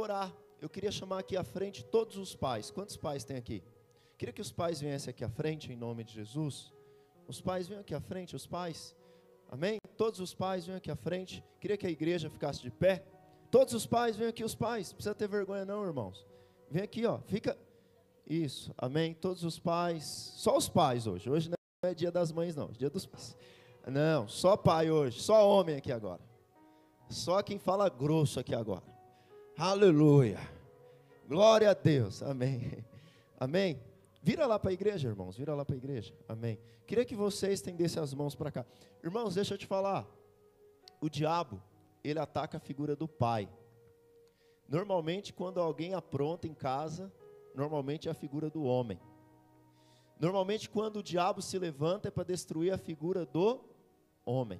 orar. Eu queria chamar aqui à frente todos os pais. Quantos pais tem aqui? Queria que os pais viessem aqui à frente, em nome de Jesus. Os pais venham aqui à frente, os pais. Amém? Todos os pais venham aqui à frente. Queria que a igreja ficasse de pé. Todos os pais venham aqui, os pais. Não precisa ter vergonha, não, irmãos. Vem aqui, ó. Fica. Isso, amém. Todos os pais. Só os pais hoje. Hoje não é dia das mães, não. É dia dos pais. Não, só pai hoje. Só homem aqui agora. Só quem fala grosso aqui agora. Aleluia. Glória a Deus. Amém. Amém. Vira lá para a igreja, irmãos. Vira lá para a igreja. Amém. Queria que você estendesse as mãos para cá. Irmãos, deixa eu te falar. O diabo, ele ataca a figura do pai. Normalmente, quando alguém apronta em casa, normalmente é a figura do homem. Normalmente, quando o diabo se levanta, é para destruir a figura do homem.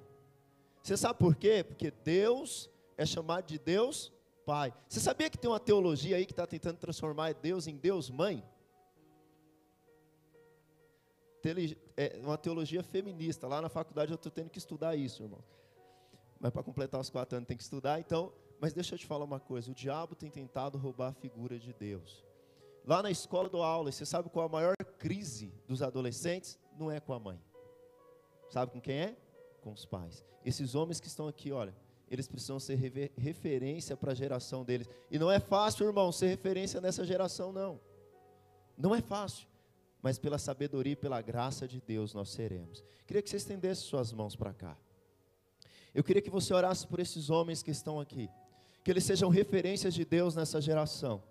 Você sabe por quê? Porque Deus é chamado de Deus Pai. Você sabia que tem uma teologia aí que está tentando transformar Deus em Deus Mãe? é uma teologia feminista. Lá na faculdade eu estou tendo que estudar isso, irmão. Mas para completar os quatro anos tem que estudar. Então, mas deixa eu te falar uma coisa: o diabo tem tentado roubar a figura de Deus. Lá na escola do aula, você sabe qual a maior crise dos adolescentes? Não é com a mãe. Sabe com quem é? Com os pais. Esses homens que estão aqui, olha, eles precisam ser referência para a geração deles. E não é fácil, irmão, ser referência nessa geração, não. Não é fácil mas pela sabedoria e pela graça de Deus nós seremos. Queria que você estendesse suas mãos para cá. Eu queria que você orasse por esses homens que estão aqui, que eles sejam referências de Deus nessa geração,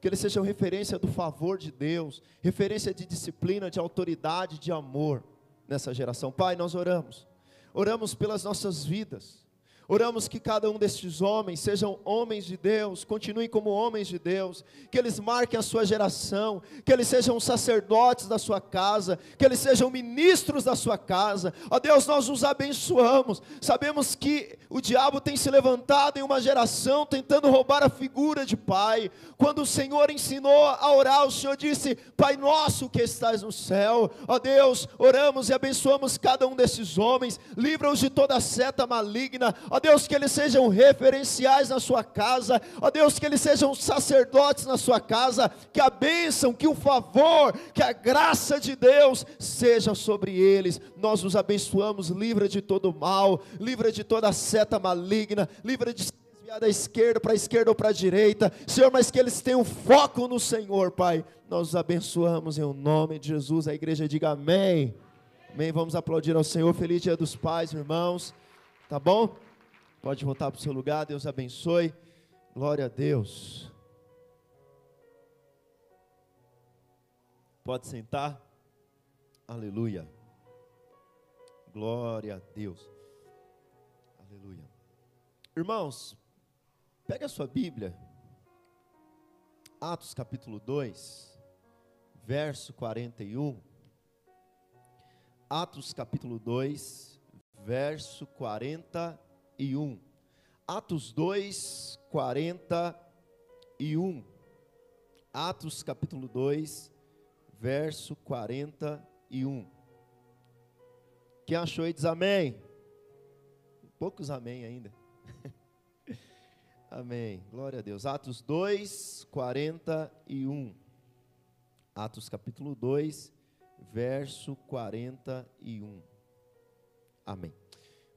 que eles sejam referência do favor de Deus, referência de disciplina, de autoridade, de amor nessa geração. Pai, nós oramos, oramos pelas nossas vidas Oramos que cada um destes homens sejam homens de Deus, continuem como homens de Deus, que eles marquem a sua geração, que eles sejam sacerdotes da sua casa, que eles sejam ministros da sua casa. Ó Deus, nós os abençoamos. Sabemos que o diabo tem se levantado em uma geração tentando roubar a figura de pai. Quando o Senhor ensinou a orar, o Senhor disse: Pai nosso que estás no céu. Ó Deus, oramos e abençoamos cada um desses homens, livra-os de toda seta maligna Deus, que eles sejam referenciais na sua casa, ó Deus, que eles sejam sacerdotes na sua casa, que a bênção, que o favor, que a graça de Deus seja sobre eles. Nós os abençoamos, livra de todo mal, livra de toda seta maligna, livra de desviar da esquerda para a esquerda ou para a direita, Senhor, mas que eles tenham foco no Senhor, Pai. Nós os abençoamos em o nome de Jesus. A igreja diga amém. Amém. Vamos aplaudir ao Senhor. Feliz Dia dos Pais, irmãos. Tá bom? Pode voltar para o seu lugar, Deus abençoe. Glória a Deus. Pode sentar. Aleluia. Glória a Deus. Aleluia. Irmãos, pega a sua Bíblia. Atos capítulo 2, verso 41. Atos capítulo 2, verso 41 e 1. Atos 2, 41. Atos capítulo 2, verso 41. Quem achou aí diz amém. Poucos amém ainda. amém. Glória a Deus. Atos 2, 41. Atos capítulo 2, verso 41. Amém.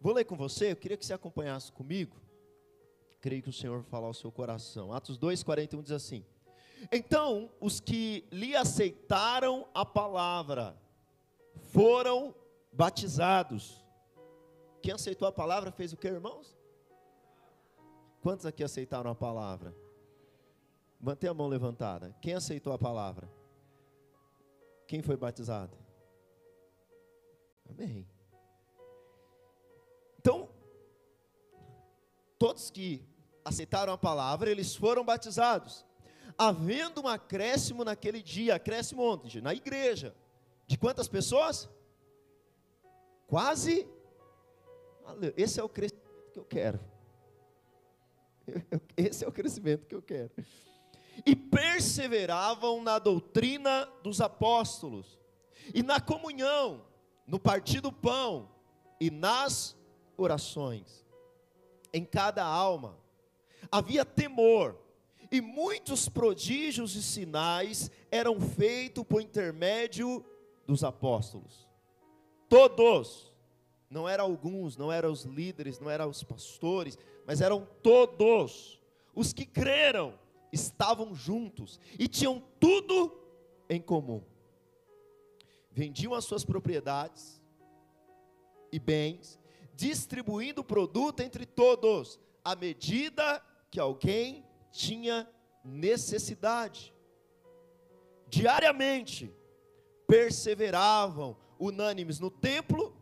Vou ler com você, eu queria que você acompanhasse comigo. Creio que o Senhor falar ao seu coração. Atos 2, 41 diz assim: Então os que lhe aceitaram a palavra foram batizados. Quem aceitou a palavra fez o que, irmãos? Quantos aqui aceitaram a palavra? Mantenha a mão levantada. Quem aceitou a palavra? Quem foi batizado? Amém. Todos que aceitaram a palavra, eles foram batizados. Havendo um acréscimo naquele dia, acréscimo onde? Na igreja. De quantas pessoas? Quase. Esse é o crescimento que eu quero. Esse é o crescimento que eu quero. E perseveravam na doutrina dos apóstolos, e na comunhão, no partir do pão, e nas orações. Em cada alma havia temor, E muitos prodígios e sinais eram feitos por intermédio dos apóstolos. Todos. Não eram alguns, não eram os líderes, não eram os pastores, mas eram todos. Os que creram estavam juntos e tinham tudo em comum. Vendiam as suas propriedades e bens, distribuindo o produto entre todos, à medida que alguém tinha necessidade. Diariamente, perseveravam unânimes no templo,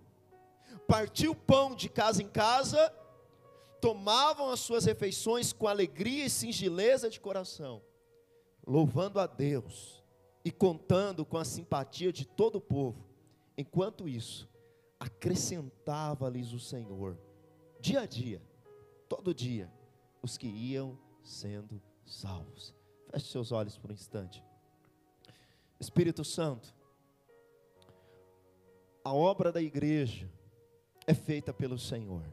partiam pão de casa em casa, tomavam as suas refeições com alegria e singeleza de coração, louvando a Deus e contando com a simpatia de todo o povo. Enquanto isso, acrescentava-lhes o Senhor, dia a dia, todo dia, os que iam sendo salvos. Feche seus olhos por um instante. Espírito Santo, a obra da igreja é feita pelo Senhor.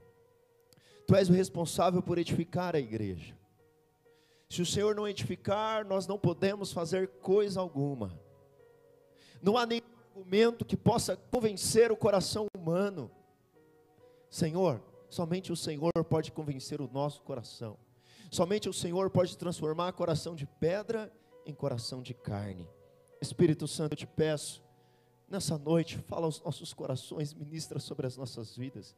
Tu és o responsável por edificar a igreja. Se o Senhor não edificar, nós não podemos fazer coisa alguma. Não há nenhum argumento que possa convencer o coração humano. Senhor, somente o Senhor pode convencer o nosso coração. Somente o Senhor pode transformar coração de pedra em coração de carne. Espírito Santo, eu te peço, nessa noite, fala aos nossos corações, ministra sobre as nossas vidas.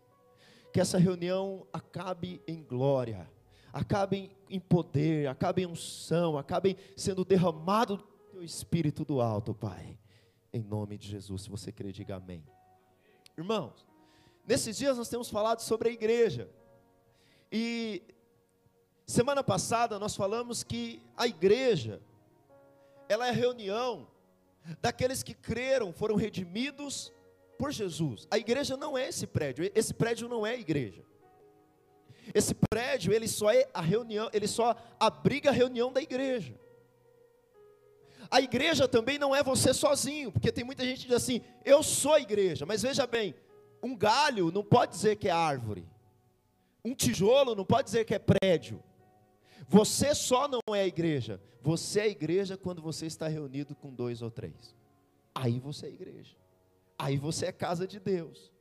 Que essa reunião acabe em glória, acabe em poder, acabe em unção, acabe sendo derramado do Espírito do alto, Pai. Em nome de Jesus, se você crê, diga amém. Irmãos, nesses dias nós temos falado sobre a igreja. E Semana passada nós falamos que a igreja, ela é a reunião daqueles que creram, foram redimidos por Jesus. A igreja não é esse prédio, esse prédio não é a igreja. Esse prédio, ele só é a reunião, ele só abriga a reunião da igreja. A igreja também não é você sozinho, porque tem muita gente que diz assim: eu sou a igreja, mas veja bem, um galho não pode dizer que é árvore, um tijolo não pode dizer que é prédio. Você só não é a igreja. Você é a igreja quando você está reunido com dois ou três. Aí você é a igreja. Aí você é casa de Deus.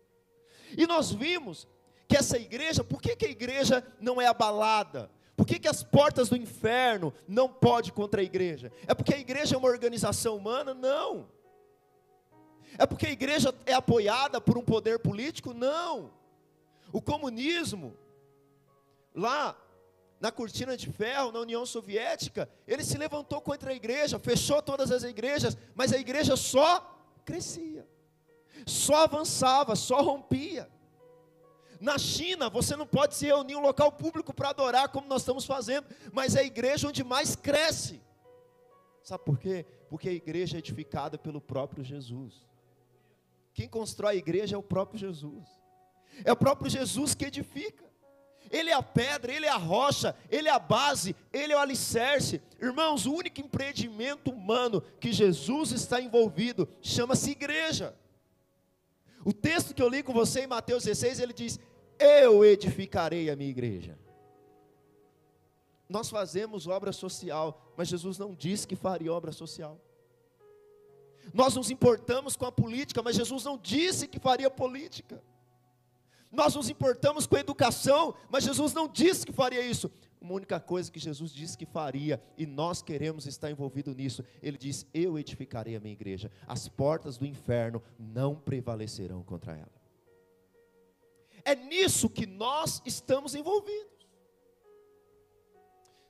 E nós vimos que essa igreja, por que, que a igreja não é abalada? Por que, que as portas do inferno não podem contra a igreja? É porque a igreja é uma organização humana? Não. É porque a igreja é apoiada por um poder político? Não. O comunismo, lá na cortina de ferro, na União Soviética, ele se levantou contra a igreja, fechou todas as igrejas, mas a igreja só crescia, só avançava, só rompia. Na China, você não pode se reunir em um local público para adorar, como nós estamos fazendo, mas é a igreja onde mais cresce. Sabe por quê? Porque a igreja é edificada pelo próprio Jesus. Quem constrói a igreja é o próprio Jesus. É o próprio Jesus que edifica. Ele é a pedra, Ele é a rocha, Ele é a base, Ele é o alicerce. Irmãos, o único empreendimento humano que Jesus está envolvido chama-se igreja. O texto que eu li com você em Mateus 16, ele diz: Eu edificarei a minha igreja. Nós fazemos obra social, mas Jesus não disse que faria obra social. Nós nos importamos com a política, mas Jesus não disse que faria política. Nós nos importamos com a educação, mas Jesus não disse que faria isso. Uma única coisa que Jesus disse que faria, e nós queremos estar envolvidos nisso, Ele diz: Eu edificarei a minha igreja, as portas do inferno não prevalecerão contra ela. É nisso que nós estamos envolvidos.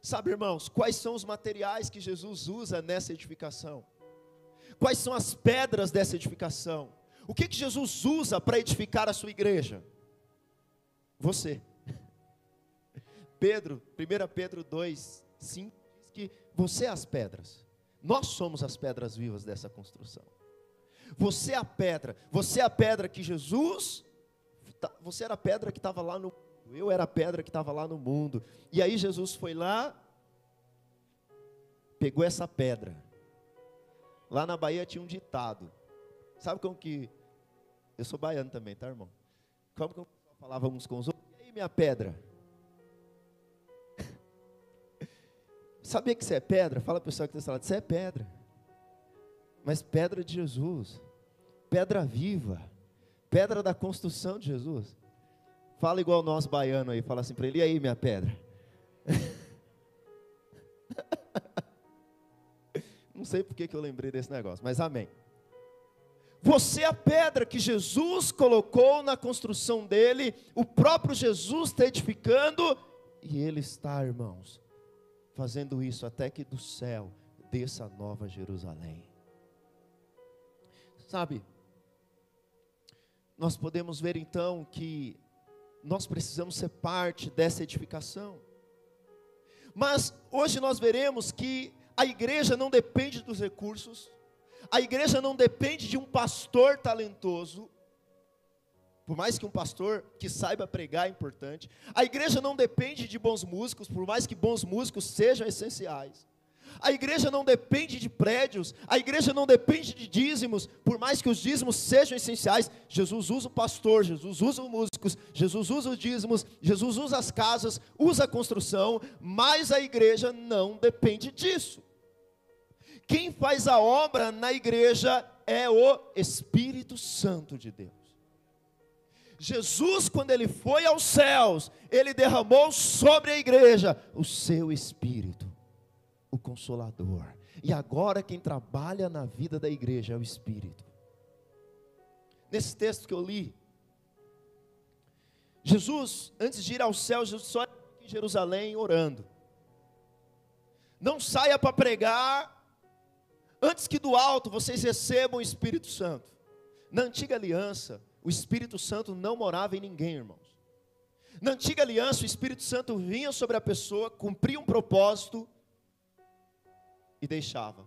Sabe, irmãos, quais são os materiais que Jesus usa nessa edificação? Quais são as pedras dessa edificação? O que, que Jesus usa para edificar a sua igreja? Você. Pedro, 1 Pedro 2, 5, diz que você é as pedras. Nós somos as pedras vivas dessa construção. Você é a pedra, você é a pedra que Jesus, você era a pedra que estava lá no eu era a pedra que estava lá no mundo. E aí Jesus foi lá, pegou essa pedra. Lá na Bahia tinha um ditado. Sabe como que. Eu sou baiano também, tá, irmão? Como que falávamos com os outros, e aí minha pedra? Sabia que você é pedra? Fala para o pessoal que está lado, você é pedra. Mas pedra de Jesus. Pedra viva. Pedra da construção de Jesus. Fala igual nós baiano aí, fala assim para ele, e aí minha pedra? Não sei porque que eu lembrei desse negócio, mas amém. Você é a pedra que Jesus colocou na construção dele, o próprio Jesus está edificando, e ele está, irmãos, fazendo isso até que do céu desça a nova Jerusalém. Sabe, nós podemos ver então que nós precisamos ser parte dessa edificação. Mas hoje nós veremos que a igreja não depende dos recursos, a igreja não depende de um pastor talentoso, por mais que um pastor que saiba pregar é importante. A igreja não depende de bons músicos, por mais que bons músicos sejam essenciais. A igreja não depende de prédios, a igreja não depende de dízimos, por mais que os dízimos sejam essenciais. Jesus usa o pastor, Jesus usa os músicos, Jesus usa os dízimos, Jesus usa as casas, usa a construção, mas a igreja não depende disso. Quem faz a obra na igreja é o Espírito Santo de Deus. Jesus, quando ele foi aos céus, ele derramou sobre a igreja o seu espírito, o consolador. E agora quem trabalha na vida da igreja é o espírito. Nesse texto que eu li, Jesus, antes de ir ao céu, Jesus só em Jerusalém orando. Não saia para pregar antes que do alto vocês recebam o Espírito Santo. Na antiga aliança, o Espírito Santo não morava em ninguém, irmãos. Na antiga aliança, o Espírito Santo vinha sobre a pessoa, cumpria um propósito e deixava.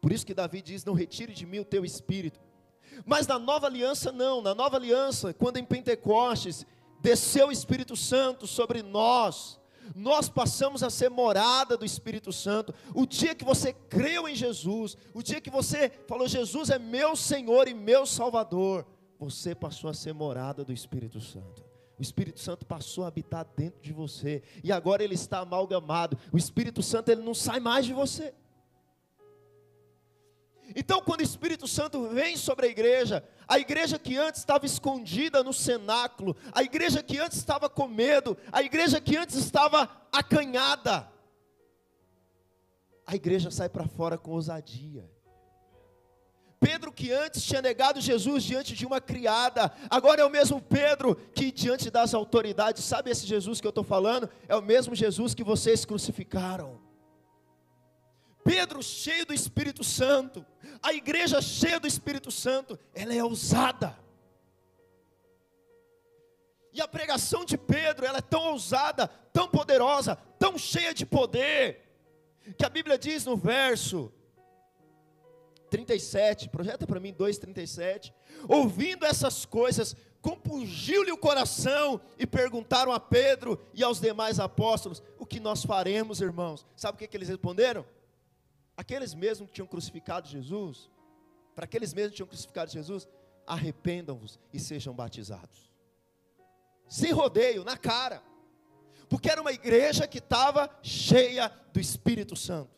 Por isso que Davi diz: Não retire de mim o teu espírito. Mas na nova aliança, não. Na nova aliança, quando em Pentecostes desceu o Espírito Santo sobre nós, nós passamos a ser morada do Espírito Santo. O dia que você creu em Jesus, o dia que você falou: Jesus é meu Senhor e meu Salvador, você passou a ser morada do Espírito Santo. O Espírito Santo passou a habitar dentro de você e agora ele está amalgamado. O Espírito Santo ele não sai mais de você. Então, quando o Espírito Santo vem sobre a igreja, a igreja que antes estava escondida no cenáculo, a igreja que antes estava com medo, a igreja que antes estava acanhada, a igreja sai para fora com ousadia. Pedro que antes tinha negado Jesus diante de uma criada, agora é o mesmo Pedro que diante das autoridades, sabe esse Jesus que eu estou falando? É o mesmo Jesus que vocês crucificaram. Pedro cheio do Espírito Santo, a igreja cheia do Espírito Santo, ela é ousada. E a pregação de Pedro, ela é tão ousada, tão poderosa, tão cheia de poder, que a Bíblia diz no verso 37, projeta para mim 2:37. Ouvindo essas coisas, compungiu-lhe o coração e perguntaram a Pedro e aos demais apóstolos: "O que nós faremos, irmãos?" Sabe o que, que eles responderam? Aqueles mesmos que tinham crucificado Jesus, para aqueles mesmos que tinham crucificado Jesus, arrependam-vos e sejam batizados. Sem rodeio, na cara. Porque era uma igreja que estava cheia do Espírito Santo.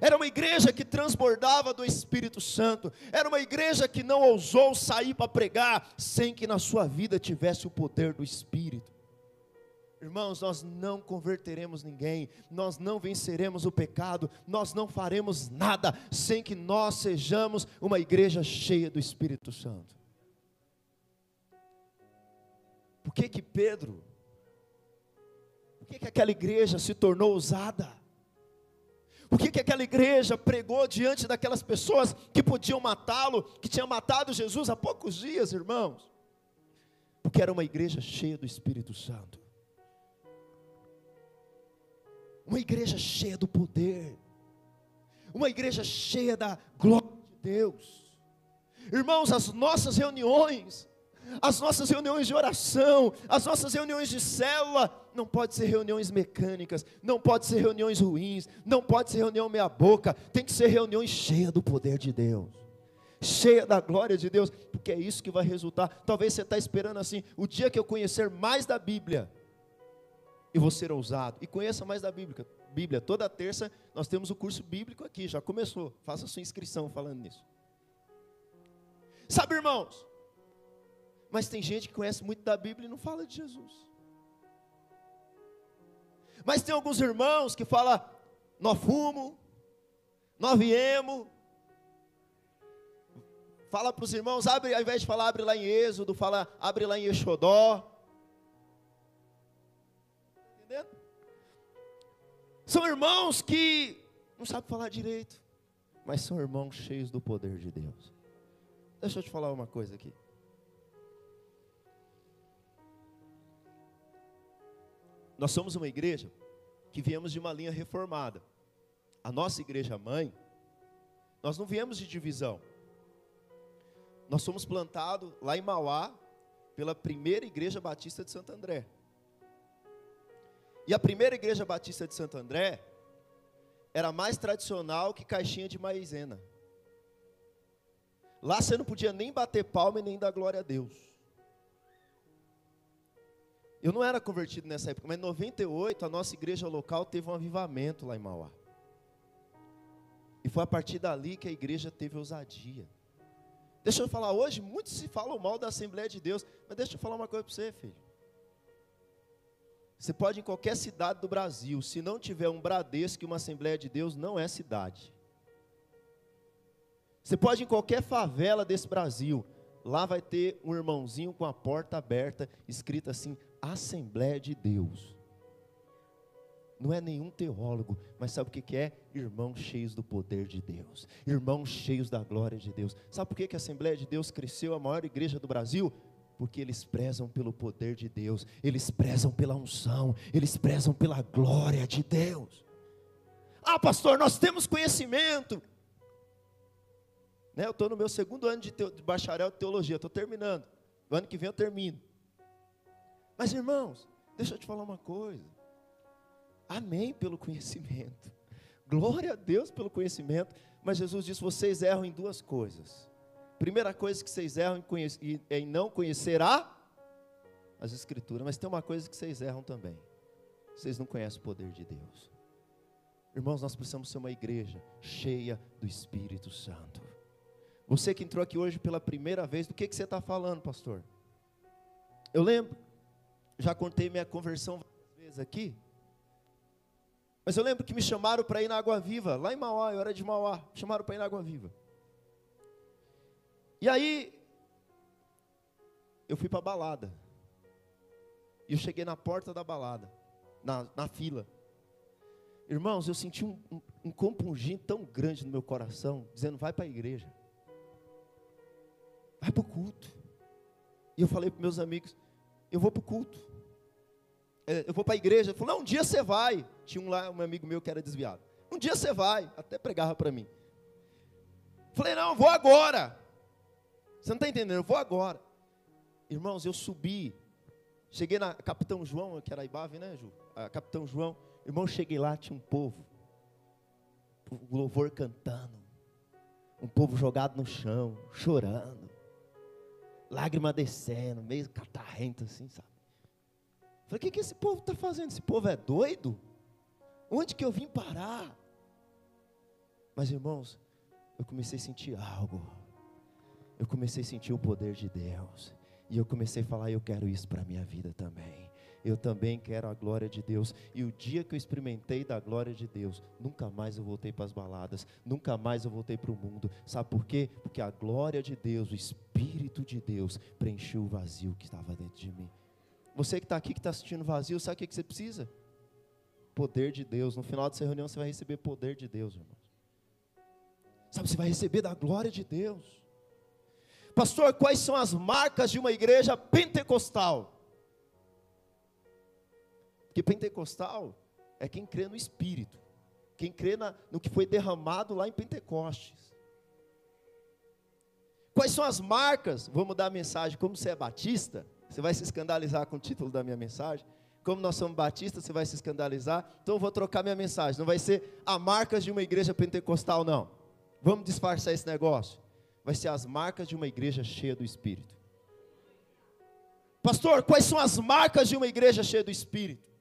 Era uma igreja que transbordava do Espírito Santo. Era uma igreja que não ousou sair para pregar sem que na sua vida tivesse o poder do Espírito. Irmãos, nós não converteremos ninguém, nós não venceremos o pecado, nós não faremos nada sem que nós sejamos uma igreja cheia do Espírito Santo. Por que que Pedro, por que que aquela igreja se tornou ousada? Por que, que aquela igreja pregou diante daquelas pessoas que podiam matá-lo, que tinham matado Jesus há poucos dias, irmãos? Porque era uma igreja cheia do Espírito Santo. Uma igreja cheia do poder. Uma igreja cheia da glória de Deus. Irmãos, as nossas reuniões, as nossas reuniões de oração, as nossas reuniões de célula, não pode ser reuniões mecânicas, não pode ser reuniões ruins, não pode ser reunião meia boca, tem que ser reuniões cheias do poder de Deus. Cheia da glória de Deus, porque é isso que vai resultar. Talvez você está esperando assim, o dia que eu conhecer mais da Bíblia, e vou ser ousado, e conheça mais da Bíblia, Bíblia. Toda terça nós temos o curso bíblico aqui, já começou. Faça sua inscrição falando nisso. Sabe, irmãos? Mas tem gente que conhece muito da Bíblia e não fala de Jesus. Mas tem alguns irmãos que falam, nós fumo, nós viemos. Fala para os irmãos, abre, ao invés de falar abre lá em Êxodo, fala abre lá em Exodó. São irmãos que não sabem falar direito, mas são irmãos cheios do poder de Deus. Deixa eu te falar uma coisa aqui. Nós somos uma igreja que viemos de uma linha reformada. A nossa igreja mãe, nós não viemos de divisão. Nós somos plantados lá em Mauá pela primeira igreja batista de Santo André. E a primeira igreja batista de Santo André era mais tradicional que caixinha de maizena. Lá você não podia nem bater palma e nem dar glória a Deus. Eu não era convertido nessa época, mas em 98 a nossa igreja local teve um avivamento lá em Mauá. E foi a partir dali que a igreja teve ousadia. Deixa eu falar, hoje muitos se falam mal da Assembleia de Deus, mas deixa eu falar uma coisa para você, filho. Você pode ir em qualquer cidade do Brasil, se não tiver um Bradesco e uma Assembleia de Deus, não é cidade. Você pode ir em qualquer favela desse Brasil, lá vai ter um irmãozinho com a porta aberta, escrito assim: Assembleia de Deus. Não é nenhum teólogo, mas sabe o que é? Irmãos cheios do poder de Deus, irmãos cheios da glória de Deus. Sabe por que a Assembleia de Deus cresceu, a maior igreja do Brasil? Porque eles prezam pelo poder de Deus, eles prezam pela unção, eles prezam pela glória de Deus. Ah, pastor, nós temos conhecimento. Né, eu estou no meu segundo ano de, teo, de bacharel de teologia, estou terminando. No ano que vem eu termino. Mas irmãos, deixa eu te falar uma coisa. Amém pelo conhecimento. Glória a Deus pelo conhecimento. Mas Jesus disse: vocês erram em duas coisas. Primeira coisa que vocês erram em não conhecer a, as Escrituras. Mas tem uma coisa que vocês erram também. Vocês não conhecem o poder de Deus. Irmãos, nós precisamos ser uma igreja cheia do Espírito Santo. Você que entrou aqui hoje pela primeira vez, do que, que você está falando, pastor? Eu lembro já contei minha conversão várias vezes aqui. Mas eu lembro que me chamaram para ir na Água Viva, lá em Mauá, eu era de Mauá, chamaram para ir na Água Viva. E aí, eu fui para a balada. E eu cheguei na porta da balada, na, na fila. Irmãos, eu senti um, um, um compungimento tão grande no meu coração, dizendo: vai para a igreja, vai para o culto. E eu falei para meus amigos: eu vou para o culto. É, eu vou para a igreja. Ele falou, não, um dia você vai. Tinha um lá, um amigo meu que era desviado. Um dia você vai. Até pregava para mim. Falei, não, vou agora. Você não está entendendo, eu vou agora. Irmãos, eu subi. Cheguei na Capitão João, que era a Ibave, né, Ju? A Capitão João. Irmão, cheguei lá, tinha um povo. O louvor cantando. Um povo jogado no chão, chorando. Lágrima descendo, meio catarrento assim, sabe? Falei, o que, que esse povo está fazendo? Esse povo é doido? Onde que eu vim parar? Mas irmãos, eu comecei a sentir algo. Eu comecei a sentir o poder de Deus. E eu comecei a falar, eu quero isso para a minha vida também. Eu também quero a glória de Deus. E o dia que eu experimentei da glória de Deus, nunca mais eu voltei para as baladas, nunca mais eu voltei para o mundo. Sabe por quê? Porque a glória de Deus, o Espírito de Deus, preencheu o vazio que estava dentro de mim. Você que está aqui, que está assistindo vazio, sabe o que, que você precisa? Poder de Deus. No final dessa reunião você vai receber poder de Deus, irmãos. Sabe, você vai receber da glória de Deus. Pastor, quais são as marcas de uma igreja pentecostal? Porque pentecostal é quem crê no Espírito, quem crê na, no que foi derramado lá em Pentecostes. Quais são as marcas? Vamos dar a mensagem, como você é batista, você vai se escandalizar com o título da minha mensagem. Como nós somos batistas, você vai se escandalizar. Então eu vou trocar minha mensagem. Não vai ser a marcas de uma igreja pentecostal, não. Vamos disfarçar esse negócio. Vai ser as marcas de uma igreja cheia do Espírito. Pastor, quais são as marcas de uma igreja cheia do Espírito?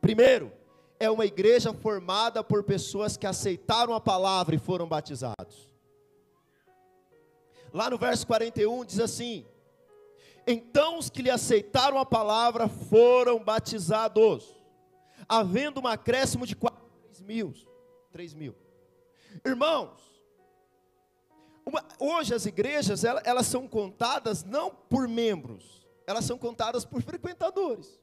Primeiro, é uma igreja formada por pessoas que aceitaram a palavra e foram batizados. Lá no verso 41 diz assim: Então os que lhe aceitaram a palavra foram batizados, havendo um acréscimo de 4 mil. 3 mil. Irmãos, uma, hoje as igrejas elas, elas são contadas não por membros, elas são contadas por frequentadores.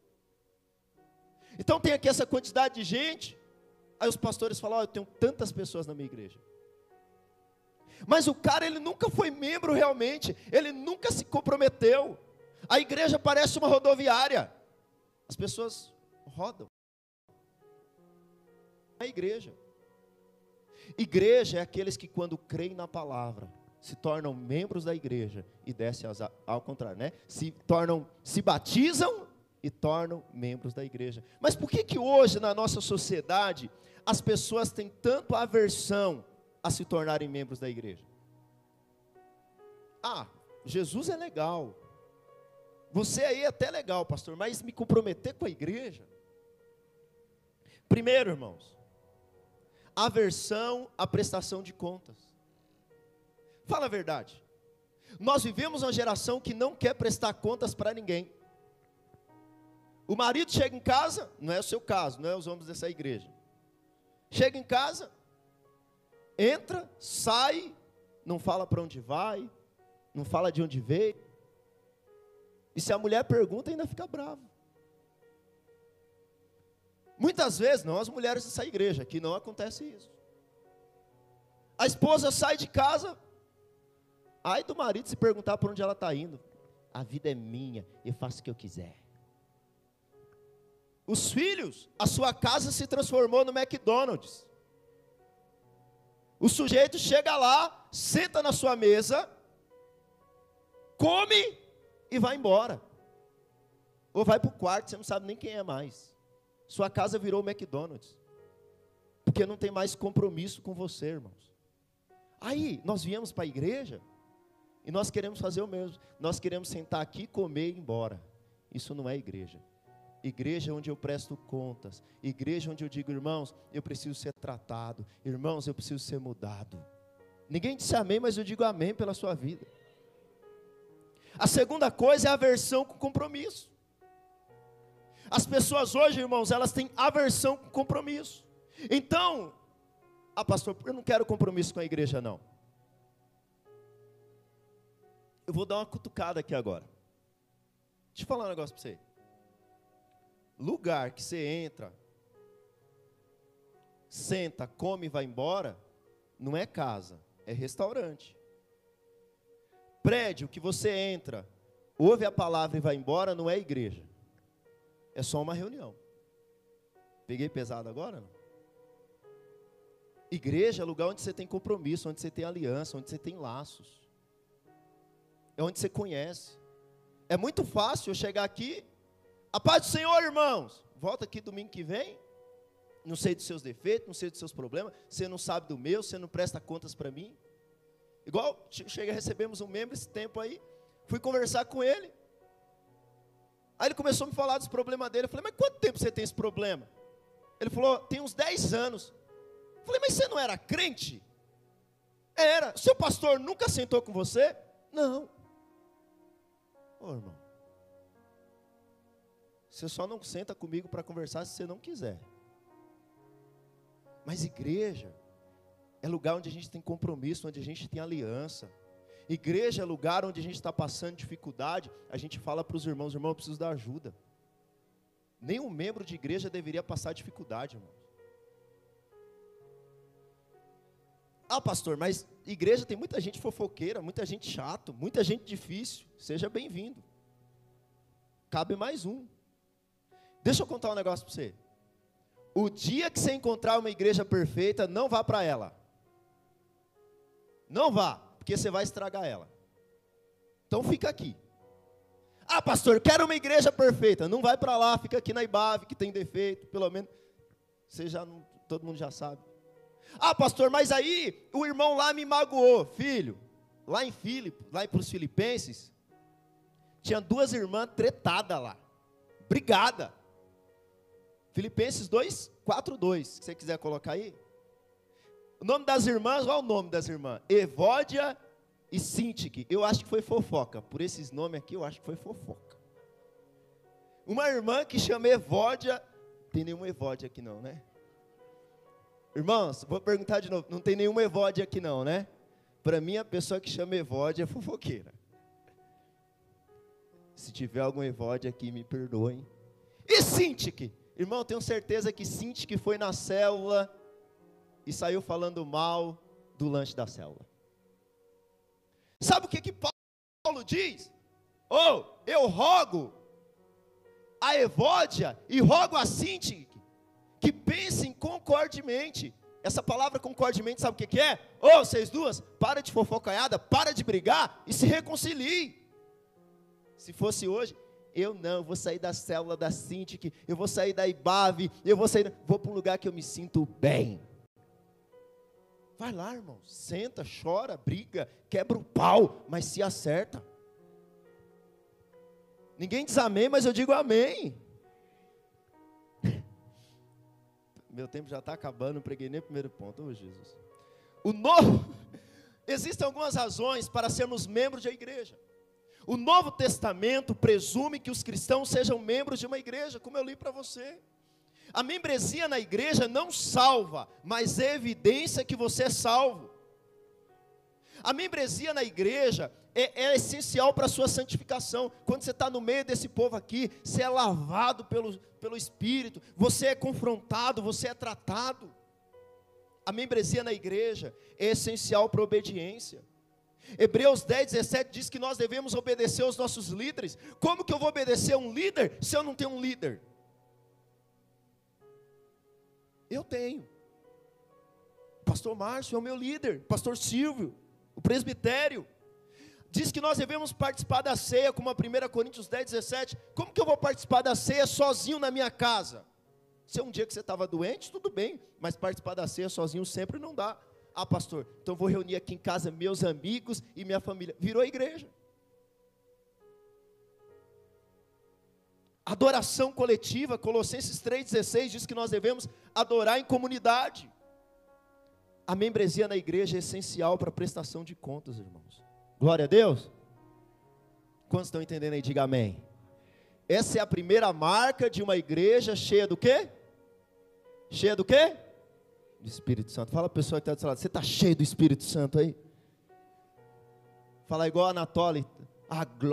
Então tem aqui essa quantidade de gente. Aí os pastores falam: oh, eu tenho tantas pessoas na minha igreja. Mas o cara ele nunca foi membro realmente, ele nunca se comprometeu. A igreja parece uma rodoviária. As pessoas rodam. A igreja. Igreja é aqueles que quando creem na palavra, se tornam membros da igreja e descem ao contrário, né? Se tornam, se batizam e tornam membros da igreja. Mas por que que hoje na nossa sociedade as pessoas têm tanto aversão a se tornarem membros da igreja? Ah, Jesus é legal. Você aí é até legal, pastor, mas me comprometer com a igreja? Primeiro, irmãos, aversão à prestação de contas. Fala a verdade. Nós vivemos uma geração que não quer prestar contas para ninguém. O marido chega em casa, não é o seu caso, não é os homens dessa igreja. Chega em casa, entra, sai, não fala para onde vai, não fala de onde veio. E se a mulher pergunta, ainda fica bravo. Muitas vezes, não as mulheres dessa igreja, que não acontece isso. A esposa sai de casa, ai do marido se perguntar para onde ela está indo. A vida é minha, eu faço o que eu quiser. Os filhos, a sua casa se transformou no McDonald's. O sujeito chega lá, senta na sua mesa, come e vai embora. Ou vai para o quarto, você não sabe nem quem é mais. Sua casa virou McDonald's. Porque não tem mais compromisso com você, irmãos. Aí, nós viemos para a igreja e nós queremos fazer o mesmo. Nós queremos sentar aqui, comer e ir embora. Isso não é igreja igreja onde eu presto contas, igreja onde eu digo, irmãos, eu preciso ser tratado, irmãos, eu preciso ser mudado. Ninguém disse amém, mas eu digo amém pela sua vida. A segunda coisa é a aversão com compromisso. As pessoas hoje, irmãos, elas têm aversão com compromisso. Então, ah, pastor, eu não quero compromisso com a igreja, não. Eu vou dar uma cutucada aqui agora. Deixa eu falar um negócio para você lugar que você entra, senta, come e vai embora, não é casa, é restaurante. Prédio que você entra, ouve a palavra e vai embora, não é igreja. É só uma reunião. Peguei pesado agora? Não? Igreja é lugar onde você tem compromisso, onde você tem aliança, onde você tem laços. É onde você conhece. É muito fácil eu chegar aqui a paz do Senhor, irmãos. Volta aqui domingo que vem. Não sei dos seus defeitos, não sei dos seus problemas. Você não sabe do meu, você não presta contas para mim. Igual, chega, recebemos um membro esse tempo aí. Fui conversar com ele. Aí ele começou a me falar dos problemas dele. Eu falei, mas quanto tempo você tem esse problema? Ele falou, tem uns 10 anos. Eu falei, mas você não era crente? Era. Seu pastor nunca sentou com você? Não. Ô irmão. Você só não senta comigo para conversar se você não quiser. Mas igreja é lugar onde a gente tem compromisso, onde a gente tem aliança. Igreja é lugar onde a gente está passando dificuldade, a gente fala para os irmãos, irmão, eu preciso da ajuda. Nenhum membro de igreja deveria passar dificuldade, irmão. Ah, pastor, mas igreja tem muita gente fofoqueira, muita gente chato, muita gente difícil. Seja bem-vindo. Cabe mais um. Deixa eu contar um negócio para você. O dia que você encontrar uma igreja perfeita, não vá para ela. Não vá, porque você vai estragar ela. Então fica aqui. Ah, pastor, quero uma igreja perfeita. Não vai para lá, fica aqui na Ibave, que tem defeito, pelo menos. Você já não, todo mundo já sabe. Ah, pastor, mas aí o irmão lá me magoou, filho. Lá em Filipe, lá para os filipenses, tinha duas irmãs tretadas lá, brigada. Filipenses 2, 4:2, se você quiser colocar aí. O nome das irmãs, qual o nome das irmãs? Evódia e Sintique. Eu acho que foi fofoca. Por esses nomes aqui, eu acho que foi fofoca. Uma irmã que chama Evódia, tem nenhuma Evódia aqui não, né? Irmãos, vou perguntar de novo, não tem nenhuma Evódia aqui não, né? Para mim, a pessoa que chama Evódia é fofoqueira. Se tiver algum Evódia aqui, me perdoem. E Sintique? Irmão, tenho certeza que Sintique foi na célula e saiu falando mal do lanche da célula. Sabe o que, que Paulo diz? Ou oh, eu rogo a Evódia e rogo a Sintique que pensem concordemente. Essa palavra concordemente, sabe o que, que é? Ô, oh, vocês duas, para de fofocaiada, para de brigar e se reconciliem. Se fosse hoje, eu não, eu vou sair da célula da Sintic, eu vou sair da IBAV, eu vou sair, vou para um lugar que eu me sinto bem. Vai lá, irmão, senta, chora, briga, quebra o pau, mas se acerta. Ninguém diz amém, mas eu digo amém. Meu tempo já está acabando, não preguei nem o primeiro ponto, oh, Jesus. O novo, existem algumas razões para sermos membros da igreja. O Novo Testamento presume que os cristãos sejam membros de uma igreja, como eu li para você. A membresia na igreja não salva, mas é evidência que você é salvo. A membresia na igreja é, é essencial para a sua santificação. Quando você está no meio desse povo aqui, você é lavado pelo, pelo Espírito, você é confrontado, você é tratado. A membresia na igreja é essencial para a obediência. Hebreus 10, 17 diz que nós devemos obedecer aos nossos líderes. Como que eu vou obedecer a um líder se eu não tenho um líder? Eu tenho. Pastor Márcio é o meu líder, pastor Silvio, o presbitério. Diz que nós devemos participar da ceia, como a 1 Coríntios 10, 17. Como que eu vou participar da ceia sozinho na minha casa? Se é um dia que você estava doente, tudo bem, mas participar da ceia sozinho sempre não dá. Ah, pastor, então vou reunir aqui em casa meus amigos e minha família. Virou igreja. Adoração coletiva, Colossenses 3,16 diz que nós devemos adorar em comunidade. A membresia na igreja é essencial para a prestação de contas, irmãos. Glória a Deus. Quantos estão entendendo aí? Diga amém. Essa é a primeira marca de uma igreja cheia do quê? Cheia do quê? do Espírito Santo. Fala a pessoa que está do seu lado, você está cheio do Espírito Santo aí? Fala igual a Anatoly,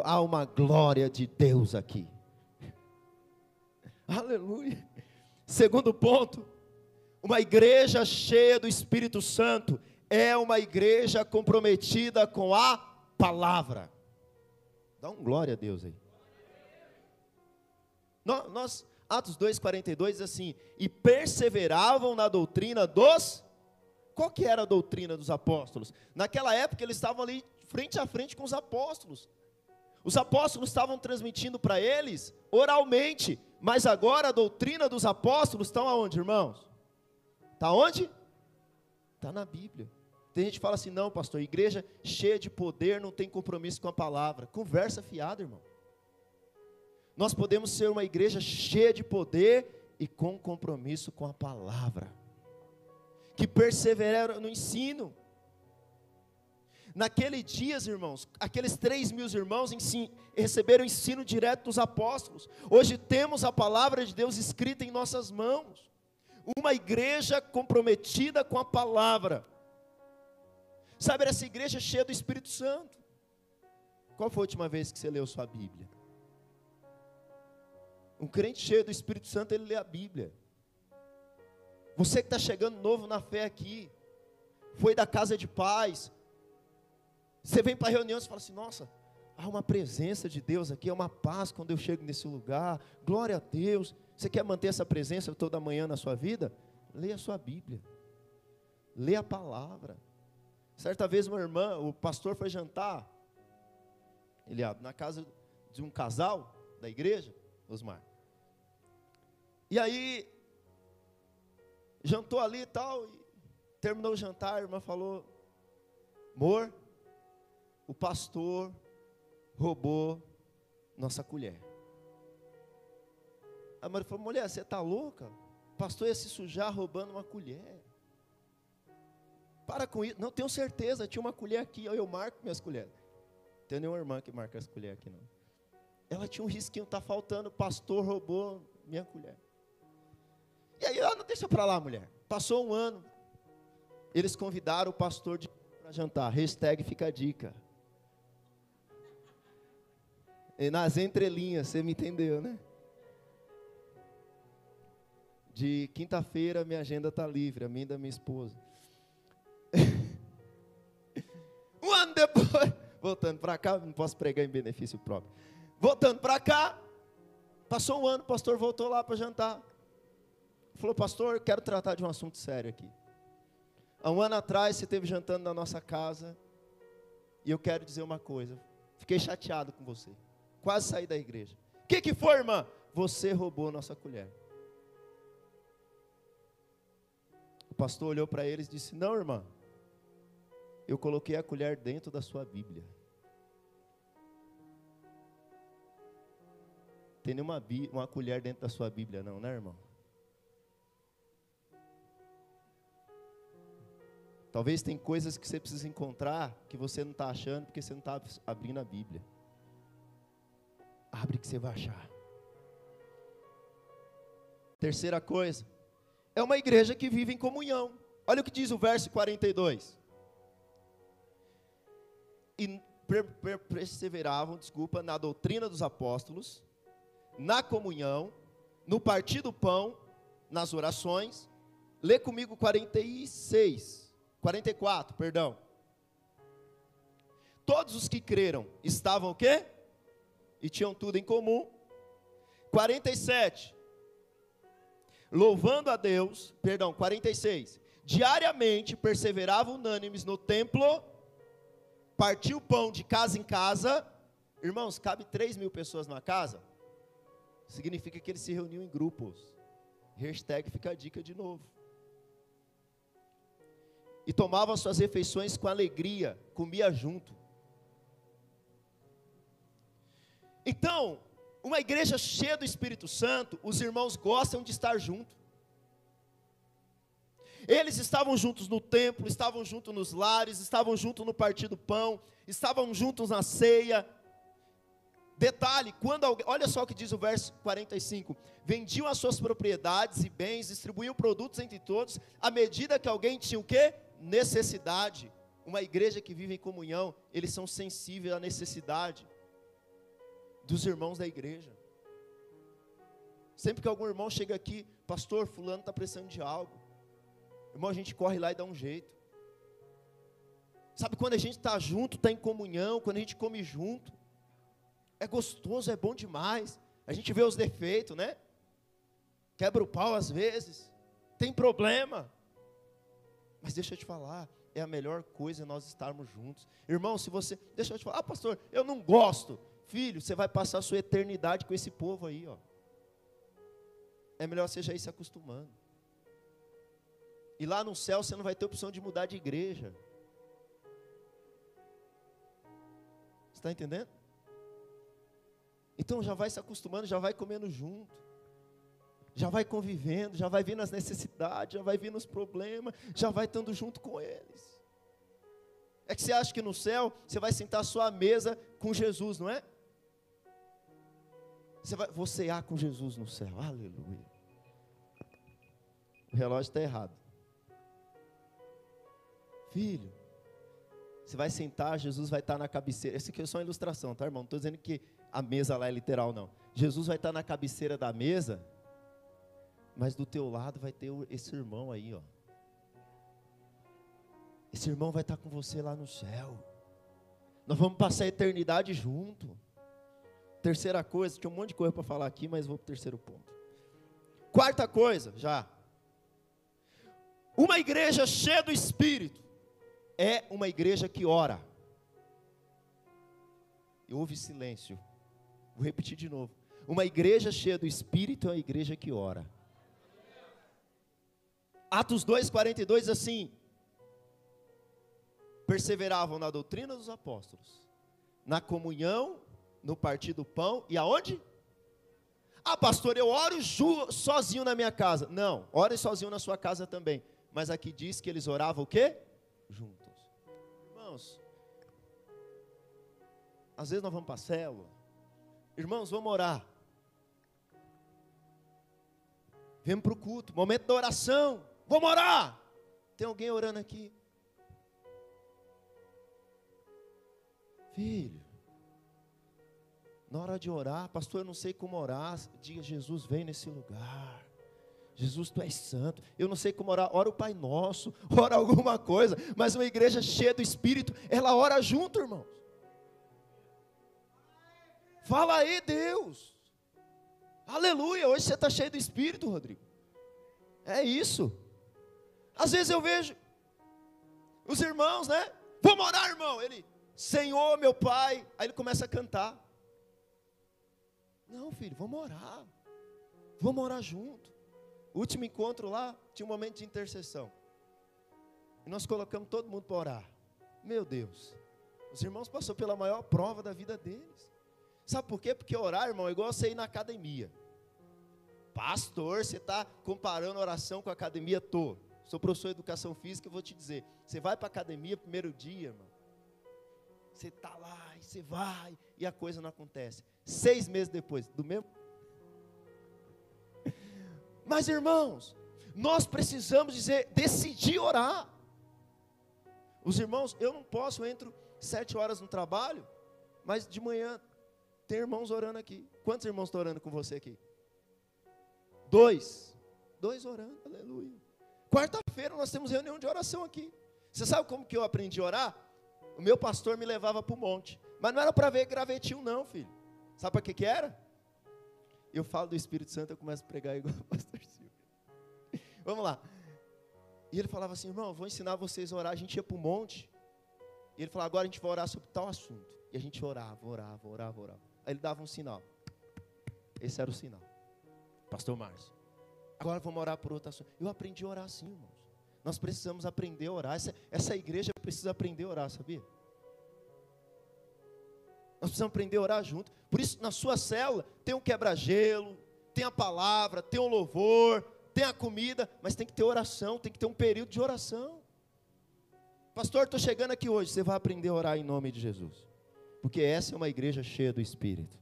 há uma glória de Deus aqui. Aleluia. Segundo ponto, uma igreja cheia do Espírito Santo é uma igreja comprometida com a palavra. Dá um glória a Deus aí. Nós, Atos 2,42 diz assim: e perseveravam na doutrina dos. Qual que era a doutrina dos apóstolos? Naquela época eles estavam ali frente a frente com os apóstolos. Os apóstolos estavam transmitindo para eles oralmente, mas agora a doutrina dos apóstolos está aonde, irmãos? Está onde? Está na Bíblia. Tem gente que fala assim: não, pastor, igreja cheia de poder não tem compromisso com a palavra. Conversa fiada, irmão. Nós podemos ser uma igreja cheia de poder e com compromisso com a palavra, que persevera no ensino. Naqueles dias, irmãos, aqueles três mil irmãos receberam ensino direto dos apóstolos. Hoje temos a palavra de Deus escrita em nossas mãos. Uma igreja comprometida com a palavra. Sabe, essa igreja cheia do Espírito Santo. Qual foi a última vez que você leu sua Bíblia? Um crente cheio do Espírito Santo, ele lê a Bíblia. Você que está chegando novo na fé aqui, foi da casa de paz, você vem para a reunião e fala assim: nossa, há uma presença de Deus aqui, há uma paz quando eu chego nesse lugar, glória a Deus. Você quer manter essa presença toda manhã na sua vida? Leia a sua Bíblia, lê a palavra. Certa vez, uma irmã, o pastor foi jantar, ele na casa de um casal da igreja, Osmar. E aí, jantou ali e tal, e terminou o jantar, a irmã falou: Amor, o pastor roubou nossa colher. A mãe falou: Mulher, você está louca? pastor ia se sujar roubando uma colher. Para com isso. Não, tenho certeza, tinha uma colher aqui, eu marco minhas colheres. Tem nenhuma irmã que marca as colheres aqui, não. Ela tinha um risquinho, tá faltando, o pastor roubou minha colher. E aí, ah, não deixa para lá, mulher. Passou um ano. Eles convidaram o pastor para jantar. Hashtag fica a dica. Nas entrelinhas, você me entendeu, né? De quinta-feira minha agenda está livre, a minha e da minha esposa. um ano depois, voltando para cá, não posso pregar em benefício próprio. Voltando para cá, passou um ano, o pastor voltou lá para jantar. Falou, pastor, quero tratar de um assunto sério aqui. Há um ano atrás você esteve jantando na nossa casa, e eu quero dizer uma coisa. Fiquei chateado com você. Quase saí da igreja. O que, que foi, irmã? Você roubou nossa colher. O pastor olhou para eles e disse: Não, irmã, eu coloquei a colher dentro da sua Bíblia. Tem nenhuma uma colher dentro da sua Bíblia, não, né, irmão? Talvez tem coisas que você precisa encontrar que você não está achando porque você não está abrindo a Bíblia. Abre que você vai achar. Terceira coisa, é uma igreja que vive em comunhão. Olha o que diz o verso 42. E perseveravam, desculpa, na doutrina dos apóstolos, na comunhão, no partir do pão, nas orações. Lê comigo 46, 44, perdão. Todos os que creram estavam o quê? E tinham tudo em comum. 47. Louvando a Deus, perdão, 46. Diariamente perseveravam unânimes no templo, partiu o pão de casa em casa. Irmãos, cabe 3 mil pessoas numa casa? significa que eles se reuniam em grupos. Hashtag fica a dica de novo. E tomavam suas refeições com alegria, comia junto. Então, uma igreja cheia do Espírito Santo, os irmãos gostam de estar junto. Eles estavam juntos no templo, estavam juntos nos lares, estavam juntos no partir do pão, estavam juntos na ceia, Detalhe, quando alguém, olha só o que diz o verso 45: vendiam as suas propriedades e bens, distribuíam produtos entre todos, à medida que alguém tinha o que? Necessidade. Uma igreja que vive em comunhão, eles são sensíveis à necessidade dos irmãos da igreja. Sempre que algum irmão chega aqui, pastor, fulano está precisando de algo. Irmão, a gente corre lá e dá um jeito. Sabe quando a gente está junto, está em comunhão, quando a gente come junto, é gostoso, é bom demais. A gente vê os defeitos, né? Quebra o pau às vezes, tem problema. Mas deixa eu te falar, é a melhor coisa nós estarmos juntos. Irmão, se você, deixa eu te falar, ah, pastor, eu não gosto. Filho, você vai passar a sua eternidade com esse povo aí, ó. É melhor você já ir se acostumando. E lá no céu você não vai ter opção de mudar de igreja. Está entendendo? Então já vai se acostumando, já vai comendo junto. Já vai convivendo, já vai vendo as necessidades, já vai vendo os problemas, já vai estando junto com eles. É que você acha que no céu você vai sentar à sua mesa com Jesus, não é? Você vai você com Jesus no céu. Aleluia. O relógio está errado. Filho, você vai sentar, Jesus vai estar na cabeceira. Essa aqui é só uma ilustração, tá, irmão? Não estou dizendo que a mesa lá é literal, não. Jesus vai estar na cabeceira da mesa, mas do teu lado vai ter esse irmão aí, ó. Esse irmão vai estar com você lá no céu. Nós vamos passar a eternidade junto. Terceira coisa, tinha um monte de coisa para falar aqui, mas vou para o terceiro ponto. Quarta coisa, já. Uma igreja cheia do Espírito é uma igreja que ora. E houve silêncio. Vou repetir de novo. Uma igreja cheia do Espírito é uma igreja que ora. Atos 2,42 assim: perseveravam na doutrina dos apóstolos, na comunhão, no partir do pão e aonde? Ah, pastor, eu oro sozinho na minha casa. Não, ore sozinho na sua casa também. Mas aqui diz que eles oravam o quê? Juntos. Irmãos, às vezes nós vamos para a célula. Irmãos, vamos orar. Vemos para o culto, momento da oração. Vamos orar. Tem alguém orando aqui? Filho, na hora de orar, pastor, eu não sei como orar. Diga, Jesus, vem nesse lugar. Jesus, tu és santo. Eu não sei como orar. Ora o Pai Nosso, ora alguma coisa. Mas uma igreja cheia do Espírito, ela ora junto, irmãos. Fala aí, Deus. Aleluia. Hoje você está cheio do Espírito, Rodrigo. É isso. Às vezes eu vejo os irmãos, né? Vamos orar, irmão. Ele, Senhor, meu Pai. Aí ele começa a cantar. Não, filho, vamos orar. Vamos orar junto. O último encontro lá, tinha um momento de intercessão. E nós colocamos todo mundo para orar. Meu Deus. Os irmãos passaram pela maior prova da vida deles. Sabe por quê? Porque orar, irmão, é igual você ir na academia. Pastor, você está comparando oração com a academia? Estou. Sou professor de educação física e vou te dizer. Você vai para a academia primeiro dia, irmão. Você está lá, e você vai, e a coisa não acontece. Seis meses depois, do mesmo. Mas irmãos, nós precisamos dizer, decidir orar. Os irmãos, eu não posso, eu entro sete horas no trabalho, mas de manhã tem irmãos orando aqui. Quantos irmãos estão orando com você aqui? Dois. Dois orando, aleluia. Quarta-feira nós temos reunião de oração aqui. Você sabe como que eu aprendi a orar? O meu pastor me levava para o monte. Mas não era para ver gravetinho, não, filho. Sabe para que, que era? Eu falo do Espírito Santo, eu começo a pregar igual o pastor Silvio. Vamos lá. E ele falava assim, irmão, vou ensinar vocês a orar. A gente ia para o monte. E ele falava, agora a gente vai orar sobre tal assunto. E a gente orava, orava, orava, orava. Aí ele dava um sinal. Esse era o sinal. Pastor Márcio. Agora vamos orar por outro assunto. Eu aprendi a orar assim, irmãos. Nós precisamos aprender a orar. Essa, essa igreja precisa aprender a orar, sabia? Nós precisamos aprender a orar junto. Por isso, na sua célula, tem um quebra-gelo, tem a palavra, tem o louvor, tem a comida, mas tem que ter oração, tem que ter um período de oração. Pastor, estou chegando aqui hoje. Você vai aprender a orar em nome de Jesus. Porque essa é uma igreja cheia do Espírito.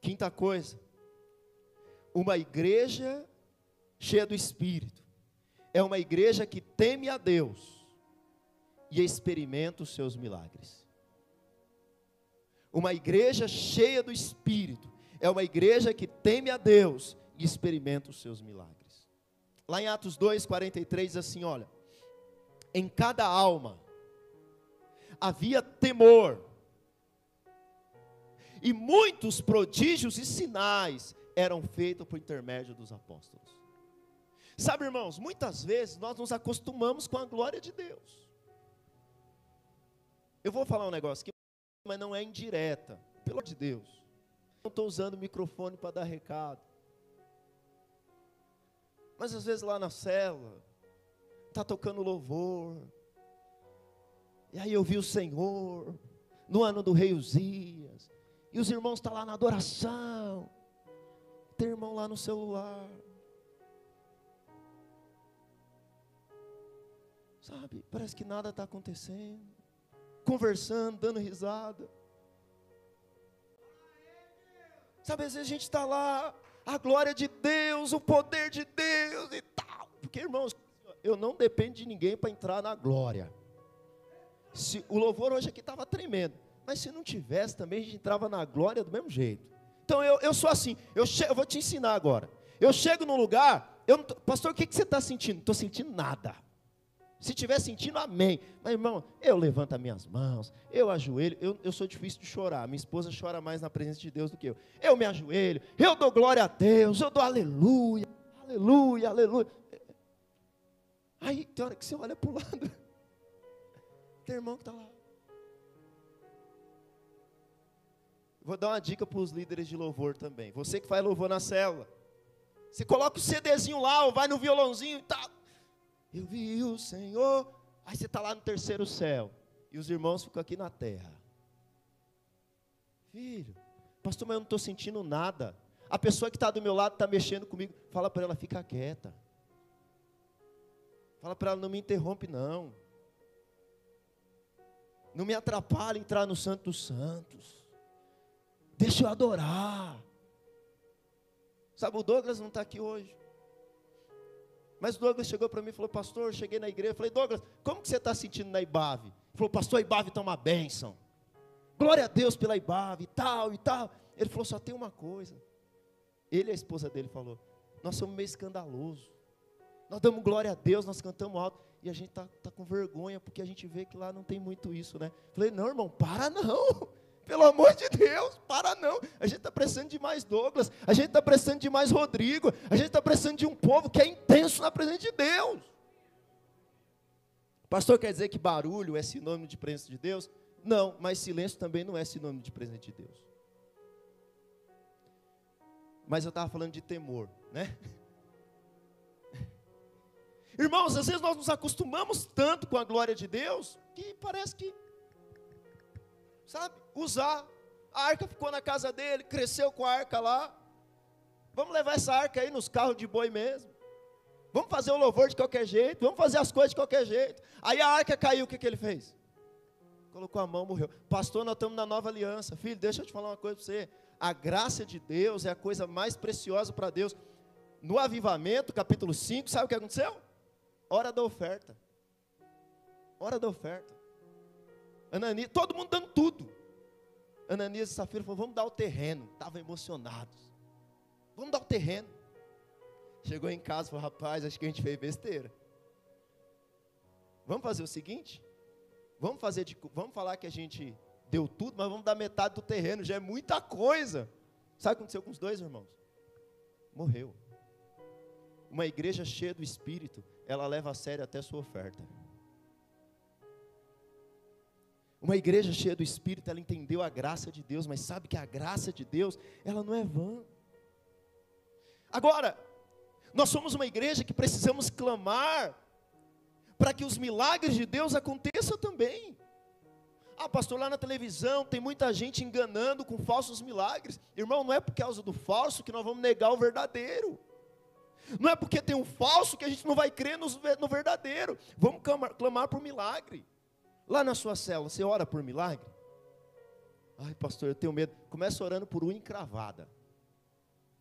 Quinta coisa, uma igreja cheia do Espírito é uma igreja que teme a Deus e experimenta os seus milagres. Uma igreja cheia do Espírito é uma igreja que teme a Deus e experimenta os seus milagres. Lá em Atos 2, 43 diz assim: olha, em cada alma havia temor, e muitos prodígios e sinais eram feitos por intermédio dos apóstolos. Sabe, irmãos, muitas vezes nós nos acostumamos com a glória de Deus. Eu vou falar um negócio aqui, mas não é indireta, pelo amor de Deus. Não estou usando o microfone para dar recado. Mas às vezes lá na cela, está tocando louvor. E aí eu vi o Senhor, no ano do rei Uzias. E os irmãos estão tá lá na adoração. Tem irmão lá no celular. Sabe, parece que nada está acontecendo. Conversando, dando risada. Sabe, às vezes a gente está lá, a glória de Deus, o poder de Deus e tal. Porque, irmãos, eu não dependo de ninguém para entrar na glória. Se, o louvor hoje aqui estava tremendo. Mas se não tivesse também, a gente entrava na glória do mesmo jeito. Então eu, eu sou assim, eu, che, eu vou te ensinar agora. Eu chego num lugar, eu tô, pastor, o que, que você está sentindo? Não estou sentindo nada. Se estiver sentindo, amém. Mas, irmão, eu levanto as minhas mãos, eu ajoelho, eu, eu sou difícil de chorar. Minha esposa chora mais na presença de Deus do que eu. Eu me ajoelho, eu dou glória a Deus, eu dou aleluia, aleluia, aleluia. Aí tem hora que você olha para o lado, tem irmão que está lá. Vou dar uma dica para os líderes de louvor também. Você que faz louvor na célula. Você coloca o CDzinho lá, ou vai no violãozinho e tal. Eu vi o Senhor. Aí você está lá no terceiro céu. E os irmãos ficam aqui na terra. Filho, Pastor, mas eu não estou sentindo nada. A pessoa que está do meu lado está mexendo comigo. Fala para ela, fica quieta. Fala para ela, não me interrompe, não. Não me atrapalhe entrar no Santo dos Santos. Deixa eu adorar. Sabe, o Douglas não está aqui hoje. Mas Douglas chegou para mim e falou, pastor, eu cheguei na igreja. Eu falei, Douglas, como que você está sentindo na Ibave? Ele falou, pastor, a Ibave está uma bênção. Glória a Deus pela Ibave e tal e tal. Ele falou, só tem uma coisa. Ele e a esposa dele falou, nós somos meio escandaloso. Nós damos glória a Deus, nós cantamos alto. E a gente está tá com vergonha, porque a gente vê que lá não tem muito isso, né? Falei, não, irmão, para não. Pelo amor de Deus, para não. A gente está precisando de mais Douglas, a gente está precisando de mais Rodrigo, a gente está precisando de um povo que é intenso na presença de Deus. Pastor quer dizer que barulho é sinônimo de presença de Deus? Não, mas silêncio também não é sinônimo de presença de Deus. Mas eu estava falando de temor, né? Irmãos, às vezes nós nos acostumamos tanto com a glória de Deus que parece que sabe, usar. A arca ficou na casa dele, cresceu com a arca lá. Vamos levar essa arca aí nos carros de boi mesmo. Vamos fazer o louvor de qualquer jeito, vamos fazer as coisas de qualquer jeito. Aí a arca caiu, o que, que ele fez? Colocou a mão, morreu. Pastor, nós estamos na nova aliança. Filho, deixa eu te falar uma coisa para você. A graça de Deus é a coisa mais preciosa para Deus. No avivamento, capítulo 5, sabe o que aconteceu? Hora da oferta. Hora da oferta. Ananias, todo mundo dando tudo. Ananias e Safira falaram, vamos dar o terreno. Estavam emocionados. Vamos dar o terreno. Chegou em casa e falou, rapaz, acho que a gente fez besteira. Vamos fazer o seguinte? Vamos fazer de, vamos falar que a gente deu tudo, mas vamos dar metade do terreno, já é muita coisa. Sabe o que aconteceu com os dois irmãos? Morreu. Uma igreja cheia do Espírito, ela leva a sério até a sua oferta. Uma igreja cheia do Espírito, ela entendeu a graça de Deus, mas sabe que a graça de Deus, ela não é vã. Agora, nós somos uma igreja que precisamos clamar para que os milagres de Deus aconteçam também. Ah, pastor, lá na televisão tem muita gente enganando com falsos milagres. Irmão, não é por causa do falso que nós vamos negar o verdadeiro. Não é porque tem um falso que a gente não vai crer no verdadeiro. Vamos clamar, clamar por milagre. Lá na sua célula, você ora por milagre? Ai, pastor, eu tenho medo. Começa orando por unha encravada.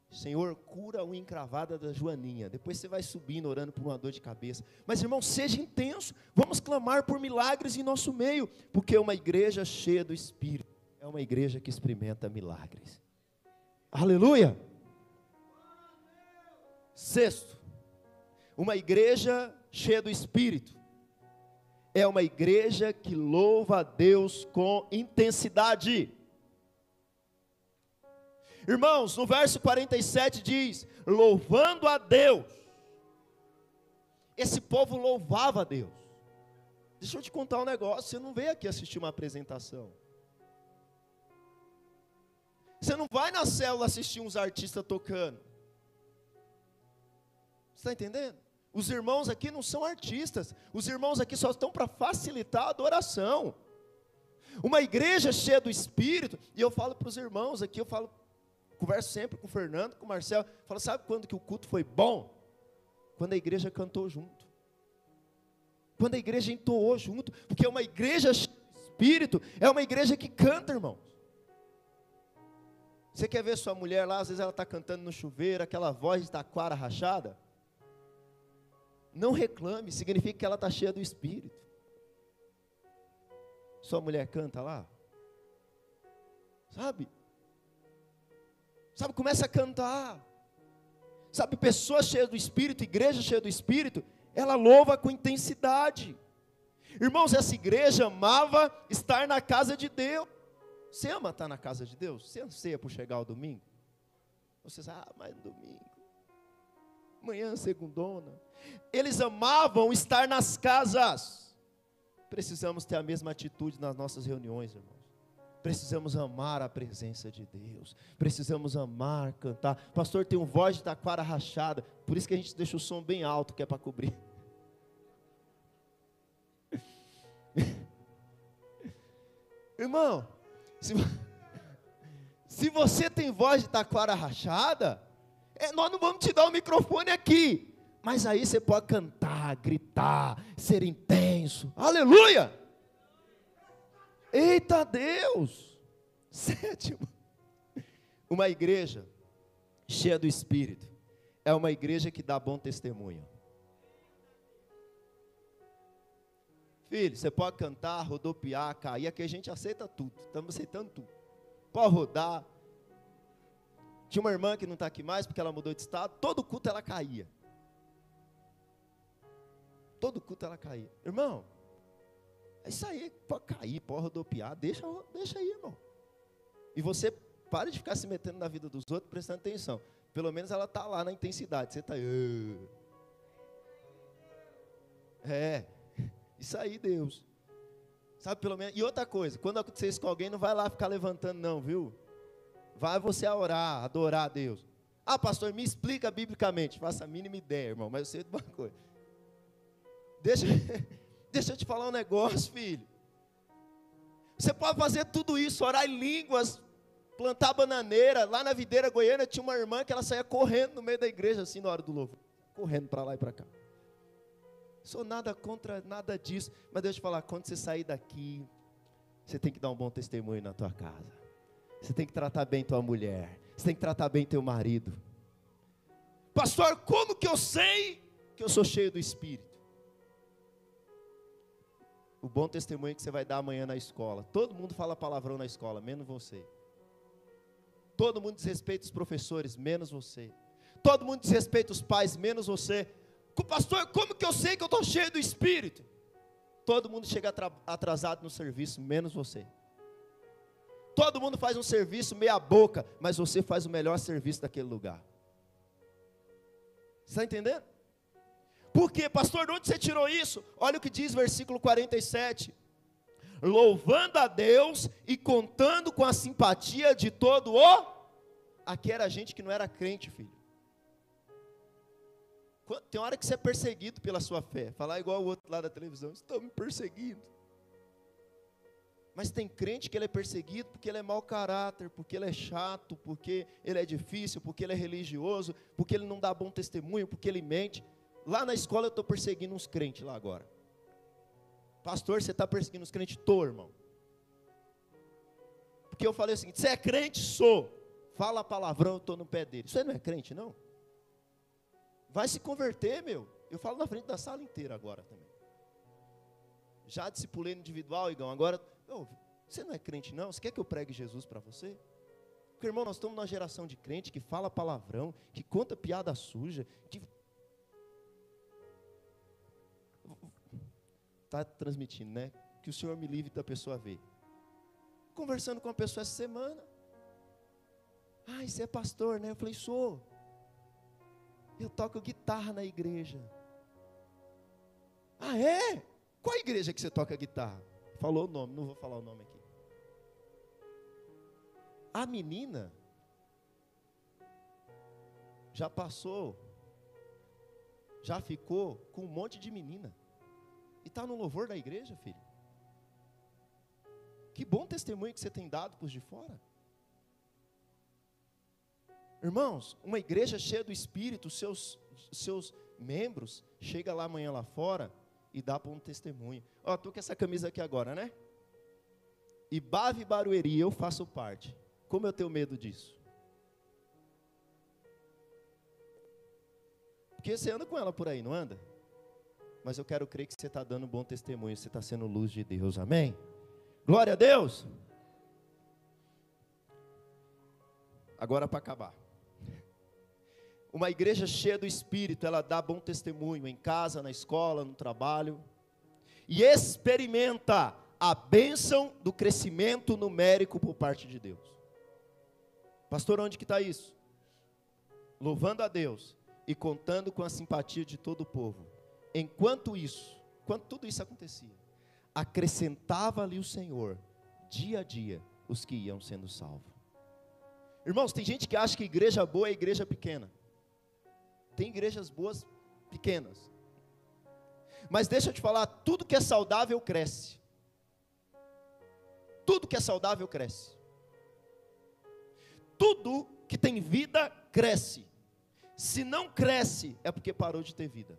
Senhor, cura a unha encravada da Joaninha. Depois você vai subindo, orando por uma dor de cabeça. Mas, irmão, seja intenso. Vamos clamar por milagres em nosso meio. Porque uma igreja cheia do Espírito é uma igreja que experimenta milagres. Aleluia! Sexto, uma igreja cheia do Espírito é uma igreja que louva a Deus com intensidade. Irmãos, no verso 47 diz: louvando a Deus. Esse povo louvava a Deus. Deixa eu te contar um negócio: você não veio aqui assistir uma apresentação. Você não vai na célula assistir uns artistas tocando. Você está entendendo? Os irmãos aqui não são artistas, os irmãos aqui só estão para facilitar a adoração. Uma igreja cheia do Espírito, e eu falo para os irmãos aqui, eu falo, converso sempre com o Fernando, com o Marcelo, falo, sabe quando que o culto foi bom? Quando a igreja cantou junto. Quando a igreja entoou junto, porque uma igreja cheia do Espírito é uma igreja que canta, irmãos. Você quer ver sua mulher lá, às vezes ela está cantando no chuveiro, aquela voz de taquara rachada? Não reclame, significa que ela está cheia do Espírito. Sua mulher canta lá? Sabe? Sabe, começa a cantar. Sabe, pessoa cheia do Espírito, igreja cheia do Espírito, ela louva com intensidade. Irmãos, essa igreja amava estar na casa de Deus. Você ama estar na casa de Deus? Você anseia por chegar ao domingo? Você diz, ah, mas domingo. Manhã, segundona eles amavam estar nas casas. Precisamos ter a mesma atitude nas nossas reuniões, irmãos. Precisamos amar a presença de Deus. Precisamos amar, cantar. Pastor, tem um voz de taquara rachada. Por isso que a gente deixa o som bem alto, que é para cobrir. Irmão, se, Se você tem voz de taquara rachada, é, nós não vamos te dar o microfone aqui. Mas aí você pode cantar, gritar, ser intenso. Aleluia! Eita Deus! Sétimo, uma igreja cheia do Espírito é uma igreja que dá bom testemunho. Filho, você pode cantar, rodopiar, cair, aqui a gente aceita tudo, estamos aceitando tudo. Pode rodar. Tinha uma irmã que não está aqui mais porque ela mudou de estado, todo culto ela caía. Todo culto ela caía. Irmão, é isso aí, pode cair, pode rodopiar, deixa, deixa aí, irmão. E você para de ficar se metendo na vida dos outros, prestando atenção. Pelo menos ela está lá na intensidade. Você está. É. Isso aí, Deus. Sabe, pelo menos. E outra coisa, quando acontecer isso com alguém, não vai lá ficar levantando, não, viu? Vai você a orar, adorar a Deus. Ah, pastor, me explica biblicamente. Faça a mínima ideia, irmão, mas eu sei de uma coisa. Deixa, deixa eu te falar um negócio, filho. Você pode fazer tudo isso, orar em línguas, plantar bananeira. Lá na videira goiana tinha uma irmã que ela saía correndo no meio da igreja, assim, na hora do louvor. Correndo para lá e para cá. Sou nada contra nada disso. Mas deixa eu te falar, quando você sair daqui, você tem que dar um bom testemunho na tua casa. Você tem que tratar bem tua mulher. Você tem que tratar bem teu marido. Pastor, como que eu sei que eu sou cheio do Espírito? O bom testemunho que você vai dar amanhã na escola. Todo mundo fala palavrão na escola, menos você. Todo mundo desrespeita os professores, menos você. Todo mundo desrespeita os pais, menos você pastor, como que eu sei que eu estou cheio do Espírito? Todo mundo chega atrasado no serviço, menos você. Todo mundo faz um serviço meia boca, mas você faz o melhor serviço daquele lugar. Está entendendo? Por quê? Pastor, de onde você tirou isso? Olha o que diz versículo 47. Louvando a Deus e contando com a simpatia de todo o. Aqui era gente que não era crente, filho. Tem hora que você é perseguido pela sua fé. Falar igual o outro lá da televisão, estão me perseguindo. Mas tem crente que ele é perseguido porque ele é mau caráter, porque ele é chato, porque ele é difícil, porque ele é religioso, porque ele não dá bom testemunho, porque ele mente. Lá na escola eu estou perseguindo uns crentes lá agora. Pastor, você está perseguindo os crentes? Estou, irmão. Porque eu falei o seguinte: você é crente? Sou. Fala palavrão, eu estou no pé dele. Você não é crente, não? Vai se converter, meu. Eu falo na frente da sala inteira agora também. Já discipulei individual, Igão. Agora, oh, você não é crente, não? Você quer que eu pregue Jesus para você? Porque, irmão, nós estamos numa geração de crente que fala palavrão, que conta piada suja, que. Está transmitindo, né? Que o Senhor me livre da pessoa ver. Conversando com uma pessoa essa semana. Ah, você é pastor, né? Eu falei, sou. Eu toco guitarra na igreja. Ah, é? Qual igreja que você toca guitarra? Falou o nome, não vou falar o nome aqui. A menina já passou, já ficou com um monte de menina. E está no louvor da igreja, filho. Que bom testemunho que você tem dado para os de fora. Irmãos, uma igreja cheia do Espírito, seus, seus membros, chega lá amanhã lá fora e dá para um testemunho. Ó, estou com essa camisa aqui agora, né? E Bave Barueri, eu faço parte. Como eu tenho medo disso? Porque você anda com ela por aí, não anda? Mas eu quero crer que você está dando bom testemunho, você está sendo luz de Deus, amém? Glória a Deus! Agora para acabar. Uma igreja cheia do Espírito, ela dá bom testemunho em casa, na escola, no trabalho, e experimenta a bênção do crescimento numérico por parte de Deus. Pastor, onde que está isso? Louvando a Deus e contando com a simpatia de todo o povo. Enquanto isso, quando tudo isso acontecia, acrescentava-lhe o Senhor, dia a dia, os que iam sendo salvos. Irmãos, tem gente que acha que igreja boa é igreja pequena. Tem igrejas boas, pequenas. Mas deixa eu te falar, tudo que é saudável cresce. Tudo que é saudável cresce. tudo que tem vida cresce. Se não cresce, é porque parou de ter vida.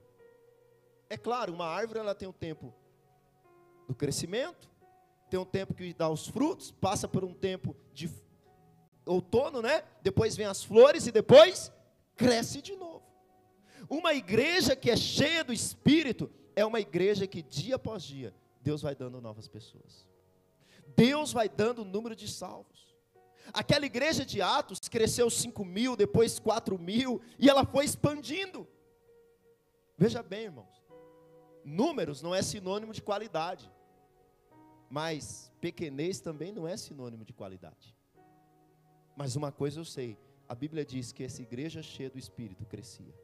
É claro, uma árvore ela tem um tempo do crescimento, tem um tempo que dá os frutos, passa por um tempo de outono, né? Depois vem as flores e depois cresce de novo. Uma igreja que é cheia do Espírito é uma igreja que dia após dia Deus vai dando novas pessoas. Deus vai dando o número de salvos. Aquela igreja de Atos cresceu 5 mil, depois 4 mil, e ela foi expandindo. Veja bem, irmãos, números não é sinônimo de qualidade, mas pequenez também não é sinônimo de qualidade. Mas uma coisa eu sei, a Bíblia diz que essa igreja cheia do Espírito crescia.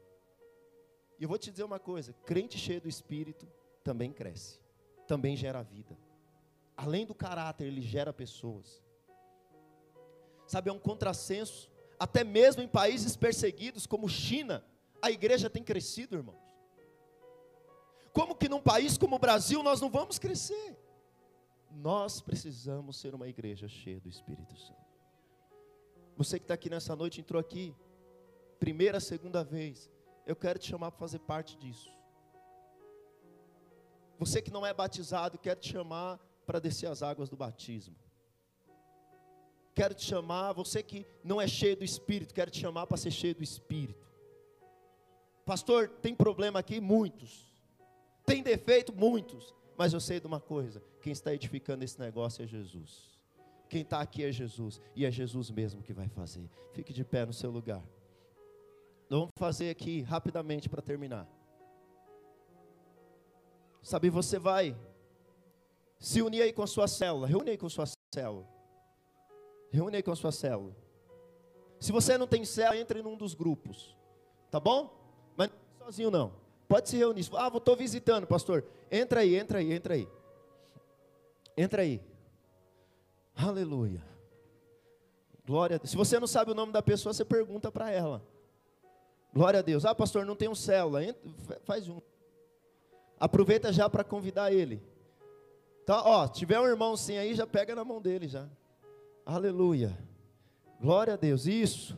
E eu vou te dizer uma coisa: crente cheio do Espírito também cresce, também gera vida. Além do caráter, ele gera pessoas. Sabe, é um contrassenso. Até mesmo em países perseguidos como China, a igreja tem crescido, irmãos. Como que num país como o Brasil nós não vamos crescer? Nós precisamos ser uma igreja cheia do Espírito Santo. Você que está aqui nessa noite, entrou aqui, primeira, segunda vez, eu quero te chamar para fazer parte disso. Você que não é batizado, quero te chamar para descer as águas do batismo. Quero te chamar, você que não é cheio do Espírito, quero te chamar para ser cheio do Espírito. Pastor, tem problema aqui? Muitos. Tem defeito? Muitos. Mas eu sei de uma coisa: quem está edificando esse negócio é Jesus. Quem está aqui é Jesus. E é Jesus mesmo que vai fazer. Fique de pé no seu lugar. Vamos fazer aqui rapidamente para terminar. Sabe, você vai se unir aí com a sua célula. Reúne aí com a sua célula. Reúne aí com a sua célula. Se você não tem célula, entre num dos grupos. Tá bom? Mas não sozinho não. Pode se reunir. Ah, estou visitando, pastor. Entra aí, entra aí, entra aí. Entra aí. Aleluia. Glória. Se você não sabe o nome da pessoa, você pergunta para ela. Glória a Deus. Ah, pastor, não tem um célula. Faz um. Aproveita já para convidar ele. Tá, ó, tiver um irmão sim aí, já pega na mão dele já. Aleluia. Glória a Deus. Isso.